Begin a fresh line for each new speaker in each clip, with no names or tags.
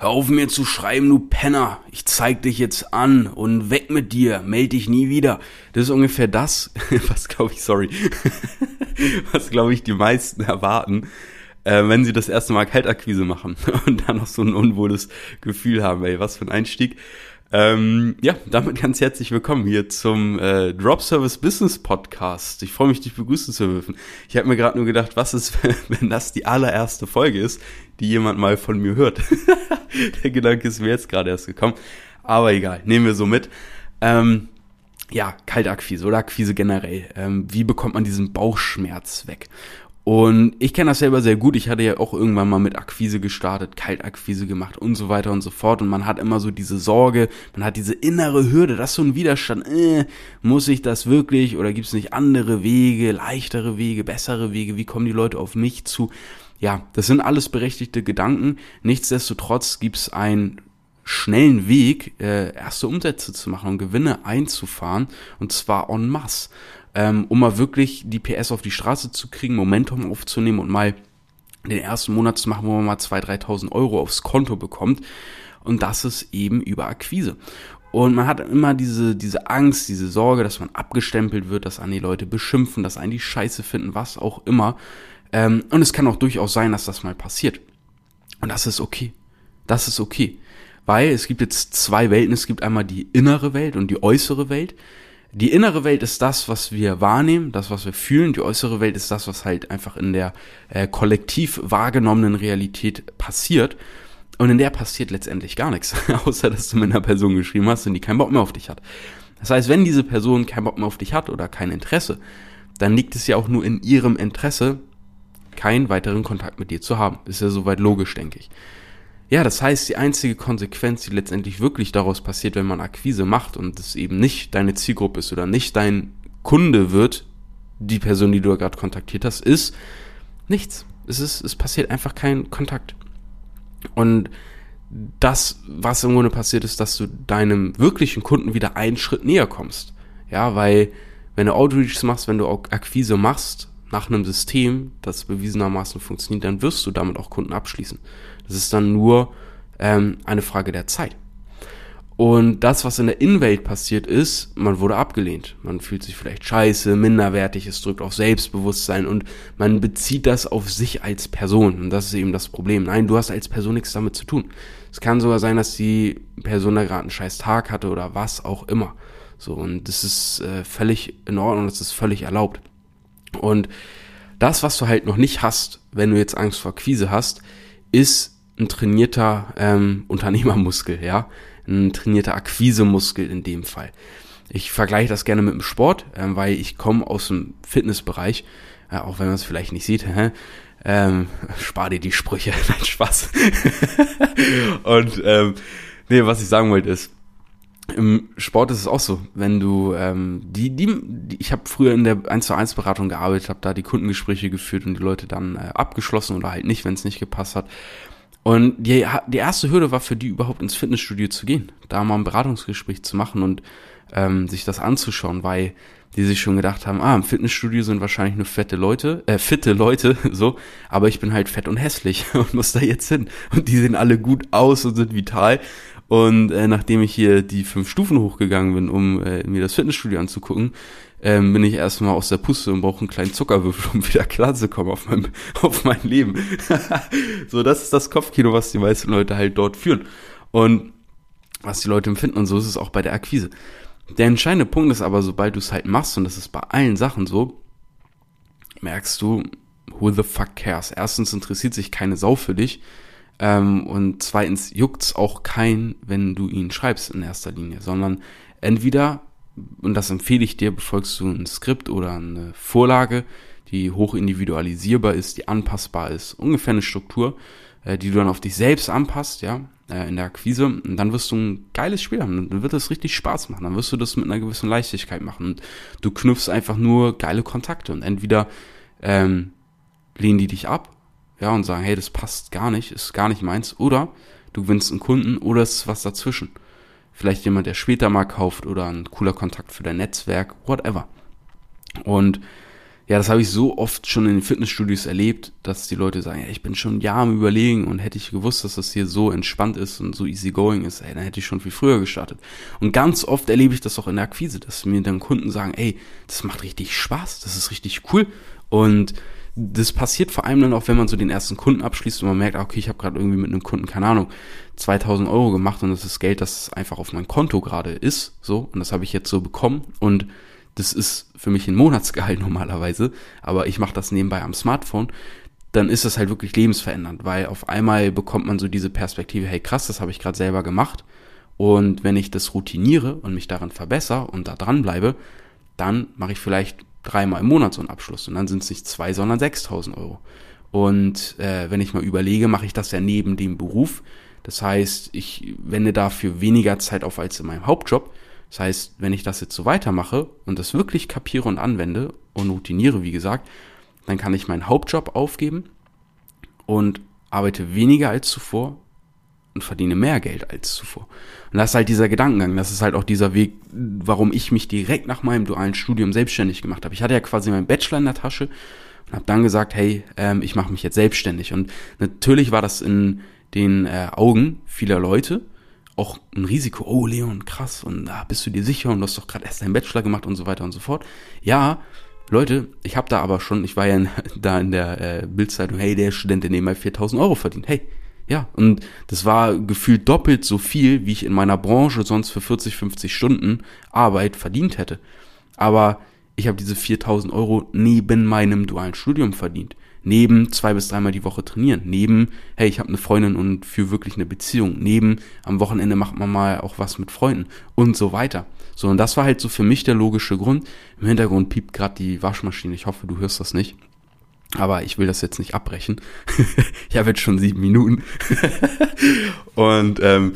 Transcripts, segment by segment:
Hör auf mir zu schreiben, du Penner. Ich zeig dich jetzt an und weg mit dir. Meld dich nie wieder. Das ist ungefähr das, was glaube ich, sorry, was glaube ich die meisten erwarten, äh, wenn sie das erste Mal Kaltakquise machen und dann noch so ein unwohles Gefühl haben. Ey, was für ein Einstieg. Ähm, ja, damit ganz herzlich willkommen hier zum äh, Drop Service Business Podcast. Ich freue mich, dich begrüßen zu dürfen. Ich habe mir gerade nur gedacht, was ist, wenn das die allererste Folge ist, die jemand mal von mir hört. Der Gedanke ist mir jetzt gerade erst gekommen. Aber egal, nehmen wir so mit. Ähm, ja, Kaltakquise oder Akquise generell. Ähm, wie bekommt man diesen Bauchschmerz weg? Und ich kenne das selber sehr gut. Ich hatte ja auch irgendwann mal mit Akquise gestartet, Kaltakquise gemacht und so weiter und so fort. Und man hat immer so diese Sorge, man hat diese innere Hürde, das ist so ein Widerstand. Äh, muss ich das wirklich oder gibt es nicht andere Wege, leichtere Wege, bessere Wege? Wie kommen die Leute auf mich zu? Ja, das sind alles berechtigte Gedanken. Nichtsdestotrotz gibt es einen schnellen Weg, äh, erste Umsätze zu machen und Gewinne einzufahren. Und zwar en masse ähm, um mal wirklich die PS auf die Straße zu kriegen, Momentum aufzunehmen und mal den ersten Monat zu machen, wo man mal 2.000, 3.000 Euro aufs Konto bekommt. Und das ist eben über Akquise. Und man hat immer diese, diese Angst, diese Sorge, dass man abgestempelt wird, dass an die Leute beschimpfen, dass einen die Scheiße finden, was auch immer. Ähm, und es kann auch durchaus sein, dass das mal passiert. Und das ist okay. Das ist okay. Weil es gibt jetzt zwei Welten. Es gibt einmal die innere Welt und die äußere Welt. Die innere Welt ist das, was wir wahrnehmen, das, was wir fühlen. Die äußere Welt ist das, was halt einfach in der äh, kollektiv wahrgenommenen Realität passiert. Und in der passiert letztendlich gar nichts, außer dass du mit einer Person geschrieben hast und die keinen Bock mehr auf dich hat. Das heißt, wenn diese Person keinen Bock mehr auf dich hat oder kein Interesse, dann liegt es ja auch nur in ihrem Interesse, keinen weiteren Kontakt mit dir zu haben. Ist ja soweit logisch, denke ich. Ja, das heißt, die einzige Konsequenz, die letztendlich wirklich daraus passiert, wenn man Akquise macht und es eben nicht deine Zielgruppe ist oder nicht dein Kunde wird, die Person, die du gerade kontaktiert hast, ist nichts. Es ist, es passiert einfach kein Kontakt. Und das, was im Grunde passiert, ist, dass du deinem wirklichen Kunden wieder einen Schritt näher kommst. Ja, weil wenn du Outreach machst, wenn du Akquise machst nach einem System, das bewiesenermaßen funktioniert, dann wirst du damit auch Kunden abschließen. Das ist dann nur ähm, eine Frage der Zeit. Und das, was in der Innenwelt passiert ist, man wurde abgelehnt. Man fühlt sich vielleicht scheiße, minderwertig, es drückt auf Selbstbewusstsein und man bezieht das auf sich als Person. Und das ist eben das Problem. Nein, du hast als Person nichts damit zu tun. Es kann sogar sein, dass die Person da gerade einen scheiß Tag hatte oder was auch immer. So, und das ist äh, völlig in Ordnung, das ist völlig erlaubt. Und das, was du halt noch nicht hast, wenn du jetzt Angst vor Quise hast, ist ein trainierter ähm, Unternehmermuskel, ja, ein trainierter Akquisemuskel in dem Fall. Ich vergleiche das gerne mit dem Sport, ähm, weil ich komme aus dem Fitnessbereich, äh, auch wenn man es vielleicht nicht sieht. Hä? Ähm, spar dir die Sprüche, nein Spaß. Und ähm, nee, was ich sagen wollte ist, im Sport ist es auch so, wenn du ähm, die, die, die ich habe früher in der 1 zu 1 Beratung gearbeitet, habe da die Kundengespräche geführt und die Leute dann äh, abgeschlossen oder halt nicht, wenn es nicht gepasst hat. Und die, die erste Hürde war für die überhaupt ins Fitnessstudio zu gehen, da mal ein Beratungsgespräch zu machen und ähm, sich das anzuschauen, weil die sich schon gedacht haben, ah, im Fitnessstudio sind wahrscheinlich nur fette Leute, äh, fitte Leute, so, aber ich bin halt fett und hässlich und muss da jetzt hin. Und die sehen alle gut aus und sind vital. Und äh, nachdem ich hier die fünf Stufen hochgegangen bin, um äh, mir das Fitnessstudio anzugucken, ähm, bin ich erstmal aus der Puste und brauche einen kleinen Zuckerwürfel, um wieder klarzukommen auf mein, auf mein Leben. so, das ist das Kopfkino, was die meisten Leute halt dort führen. Und was die Leute empfinden und so ist es auch bei der Akquise. Der entscheidende Punkt ist aber, sobald du es halt machst, und das ist bei allen Sachen so, merkst du, who the fuck cares? Erstens interessiert sich keine Sau für dich. Ähm, und zweitens juckt's auch kein, wenn du ihn schreibst in erster Linie, sondern entweder und das empfehle ich dir, befolgst du ein Skript oder eine Vorlage, die hoch individualisierbar ist, die anpassbar ist, ungefähr eine Struktur, äh, die du dann auf dich selbst anpasst, ja, äh, in der Akquise, und dann wirst du ein geiles Spiel haben, dann wird es richtig Spaß machen, dann wirst du das mit einer gewissen Leichtigkeit machen und du knüpfst einfach nur geile Kontakte und entweder ähm, lehnen die dich ab, ja, und sagen, hey, das passt gar nicht, ist gar nicht meins, oder du gewinnst einen Kunden oder es ist was dazwischen vielleicht jemand, der später mal kauft oder ein cooler Kontakt für dein Netzwerk, whatever. Und ja, das habe ich so oft schon in den Fitnessstudios erlebt, dass die Leute sagen, ja, ich bin schon ein Jahr am Überlegen und hätte ich gewusst, dass das hier so entspannt ist und so easy going ist, ey, dann hätte ich schon viel früher gestartet. Und ganz oft erlebe ich das auch in der Akquise, dass mir dann Kunden sagen, ey, das macht richtig Spaß, das ist richtig cool. Und das passiert vor allem dann auch, wenn man so den ersten Kunden abschließt und man merkt, okay, ich habe gerade irgendwie mit einem Kunden, keine Ahnung, 2000 Euro gemacht und das ist Geld, das einfach auf meinem Konto gerade ist, so, und das habe ich jetzt so bekommen und das ist für mich ein Monatsgehalt normalerweise, aber ich mache das nebenbei am Smartphone, dann ist das halt wirklich lebensverändernd, weil auf einmal bekommt man so diese Perspektive, hey krass, das habe ich gerade selber gemacht und wenn ich das routiniere und mich daran verbessere und da dran bleibe, dann mache ich vielleicht dreimal im Monat so einen Abschluss und dann sind es nicht zwei, sondern 6.000 Euro. Und äh, wenn ich mal überlege, mache ich das ja neben dem Beruf. Das heißt, ich wende dafür weniger Zeit auf als in meinem Hauptjob. Das heißt, wenn ich das jetzt so weitermache und das wirklich kapiere und anwende und routiniere, wie gesagt, dann kann ich meinen Hauptjob aufgeben und arbeite weniger als zuvor und verdiene mehr Geld als zuvor. Und das ist halt dieser Gedankengang, das ist halt auch dieser Weg, warum ich mich direkt nach meinem dualen Studium selbstständig gemacht habe. Ich hatte ja quasi meinen Bachelor in der Tasche und habe dann gesagt, hey, ähm, ich mache mich jetzt selbstständig. Und natürlich war das in den äh, Augen vieler Leute auch ein Risiko. Oh, Leon, krass. Und da ah, bist du dir sicher und du hast doch gerade erst deinen Bachelor gemacht und so weiter und so fort. Ja, Leute, ich habe da aber schon, ich war ja in, da in der äh, Bildzeitung, hey, der Student, der nebenbei 4000 Euro verdient. Hey, ja, und das war gefühlt doppelt so viel, wie ich in meiner Branche sonst für 40, 50 Stunden Arbeit verdient hätte. Aber ich habe diese 4000 Euro neben meinem dualen Studium verdient neben zwei bis dreimal die Woche trainieren, neben, hey, ich habe eine Freundin und für wirklich eine Beziehung, neben am Wochenende macht man mal auch was mit Freunden und so weiter. So, und das war halt so für mich der logische Grund. Im Hintergrund piept gerade die Waschmaschine. Ich hoffe, du hörst das nicht. Aber ich will das jetzt nicht abbrechen. ich habe jetzt schon sieben Minuten. und ähm,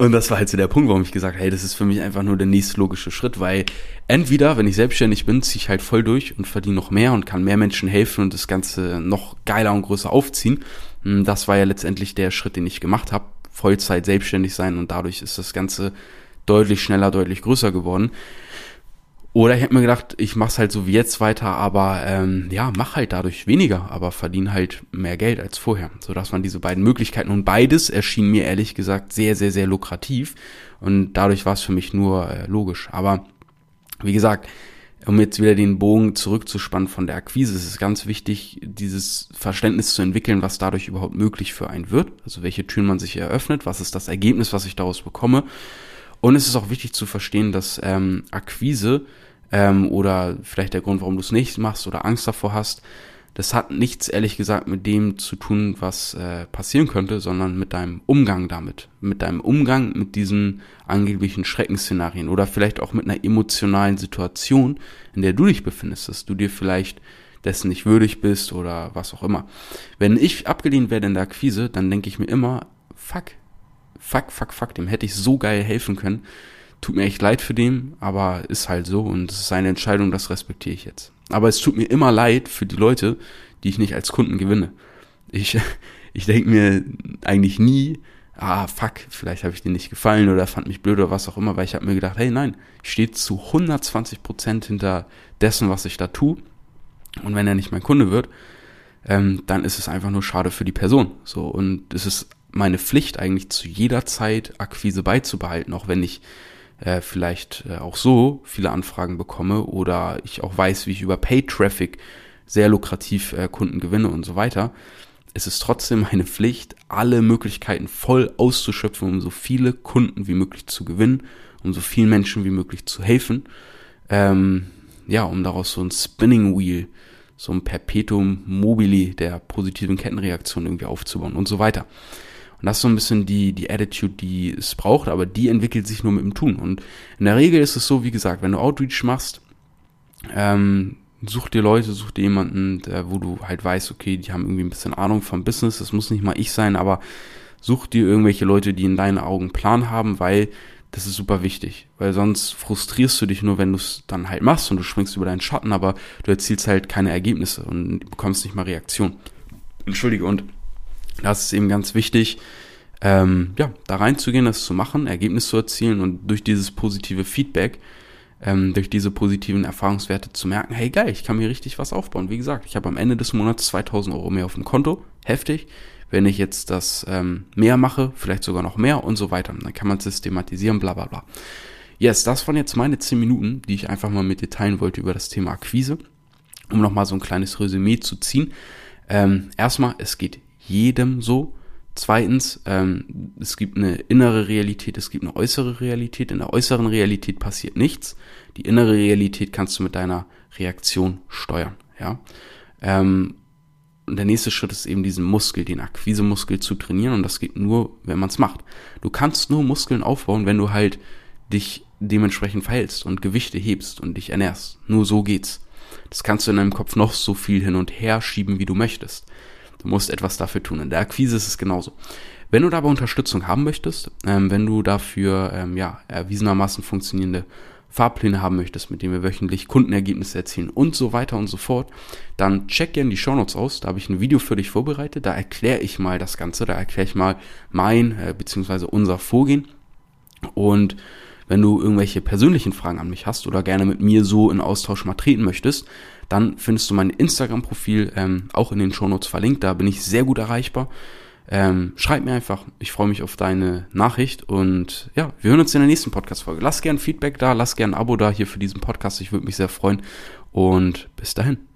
und das war halt so der Punkt, warum ich gesagt habe, hey, das ist für mich einfach nur der nächste logische Schritt, weil entweder, wenn ich selbstständig bin, ziehe ich halt voll durch und verdiene noch mehr und kann mehr Menschen helfen und das Ganze noch geiler und größer aufziehen. Hm, das war ja letztendlich der Schritt, den ich gemacht habe. Vollzeit selbstständig sein und dadurch ist das Ganze deutlich schneller, deutlich größer geworden. Oder ich hätte mir gedacht, ich mach's halt so wie jetzt weiter, aber ähm, ja, mach halt dadurch weniger, aber verdiene halt mehr Geld als vorher. So dass man diese beiden Möglichkeiten und beides erschien mir ehrlich gesagt sehr, sehr, sehr lukrativ und dadurch war es für mich nur äh, logisch. Aber wie gesagt, um jetzt wieder den Bogen zurückzuspannen von der Akquise, ist es ganz wichtig, dieses Verständnis zu entwickeln, was dadurch überhaupt möglich für einen wird. Also welche Türen man sich eröffnet, was ist das Ergebnis, was ich daraus bekomme und es ist auch wichtig zu verstehen, dass ähm, Akquise ähm, oder vielleicht der Grund, warum du es nicht machst oder Angst davor hast, das hat nichts ehrlich gesagt mit dem zu tun, was äh, passieren könnte, sondern mit deinem Umgang damit, mit deinem Umgang mit diesen angeblichen Schreckensszenarien oder vielleicht auch mit einer emotionalen Situation, in der du dich befindest, dass du dir vielleicht dessen nicht würdig bist oder was auch immer. Wenn ich abgelehnt werde in der Akquise, dann denke ich mir immer, fuck, fuck, fuck, fuck, dem hätte ich so geil helfen können. Tut mir echt leid für den, aber ist halt so und es ist seine Entscheidung, das respektiere ich jetzt. Aber es tut mir immer leid für die Leute, die ich nicht als Kunden gewinne. Ich, ich denke mir eigentlich nie, ah, fuck, vielleicht habe ich dir nicht gefallen oder fand mich blöd oder was auch immer, weil ich habe mir gedacht, hey, nein, ich stehe zu 120 Prozent hinter dessen, was ich da tue. Und wenn er nicht mein Kunde wird, ähm, dann ist es einfach nur schade für die Person. So, und es ist meine Pflicht eigentlich zu jeder Zeit Akquise beizubehalten, auch wenn ich äh, vielleicht äh, auch so viele Anfragen bekomme oder ich auch weiß, wie ich über Paid Traffic sehr lukrativ äh, Kunden gewinne und so weiter. Es ist trotzdem meine Pflicht, alle Möglichkeiten voll auszuschöpfen, um so viele Kunden wie möglich zu gewinnen, um so vielen Menschen wie möglich zu helfen. Ähm, ja, um daraus so ein Spinning Wheel, so ein Perpetuum mobile der positiven Kettenreaktion irgendwie aufzubauen und so weiter. Und das ist so ein bisschen die, die Attitude, die es braucht, aber die entwickelt sich nur mit dem Tun. Und in der Regel ist es so, wie gesagt, wenn du Outreach machst, ähm, such dir Leute, such dir jemanden, der, wo du halt weißt, okay, die haben irgendwie ein bisschen Ahnung vom Business, das muss nicht mal ich sein, aber such dir irgendwelche Leute, die in deinen Augen Plan haben, weil das ist super wichtig, weil sonst frustrierst du dich nur, wenn du es dann halt machst und du springst über deinen Schatten, aber du erzielst halt keine Ergebnisse und bekommst nicht mal Reaktion. Entschuldige, und das ist eben ganz wichtig, ähm, ja, da reinzugehen, das zu machen, Ergebnis zu erzielen und durch dieses positive Feedback ähm, durch diese positiven Erfahrungswerte zu merken, hey geil, ich kann mir richtig was aufbauen. Wie gesagt, ich habe am Ende des Monats 2000 Euro mehr auf dem Konto, heftig. Wenn ich jetzt das ähm, mehr mache, vielleicht sogar noch mehr und so weiter, dann kann man systematisieren, bla bla bla. Yes, das waren jetzt meine 10 Minuten, die ich einfach mal mit dir teilen wollte über das Thema Akquise, um nochmal so ein kleines Resümee zu ziehen. Ähm, erstmal, es geht jedem so. Zweitens, ähm, es gibt eine innere Realität, es gibt eine äußere Realität. In der äußeren Realität passiert nichts. Die innere Realität kannst du mit deiner Reaktion steuern. Ja. Ähm, und der nächste Schritt ist eben diesen Muskel, den Akquisemuskel zu trainieren. Und das geht nur, wenn man es macht. Du kannst nur Muskeln aufbauen, wenn du halt dich dementsprechend verhältst und Gewichte hebst und dich ernährst. Nur so geht's. Das kannst du in deinem Kopf noch so viel hin und her schieben, wie du möchtest. Du musst etwas dafür tun. In der Akquise ist es genauso. Wenn du dabei Unterstützung haben möchtest, ähm, wenn du dafür ähm, ja erwiesenermaßen funktionierende Fahrpläne haben möchtest, mit denen wir wöchentlich Kundenergebnisse erzielen und so weiter und so fort, dann check gerne die Shownotes aus. Da habe ich ein Video für dich vorbereitet. Da erkläre ich mal das Ganze. Da erkläre ich mal mein äh, bzw. unser Vorgehen. Und wenn du irgendwelche persönlichen Fragen an mich hast oder gerne mit mir so in Austausch mal treten möchtest, dann findest du mein Instagram-Profil ähm, auch in den Shownotes verlinkt. Da bin ich sehr gut erreichbar. Ähm, schreib mir einfach. Ich freue mich auf deine Nachricht und ja, wir hören uns in der nächsten Podcast-Folge. Lass gern Feedback da, lass gern ein Abo da hier für diesen Podcast. Ich würde mich sehr freuen und bis dahin.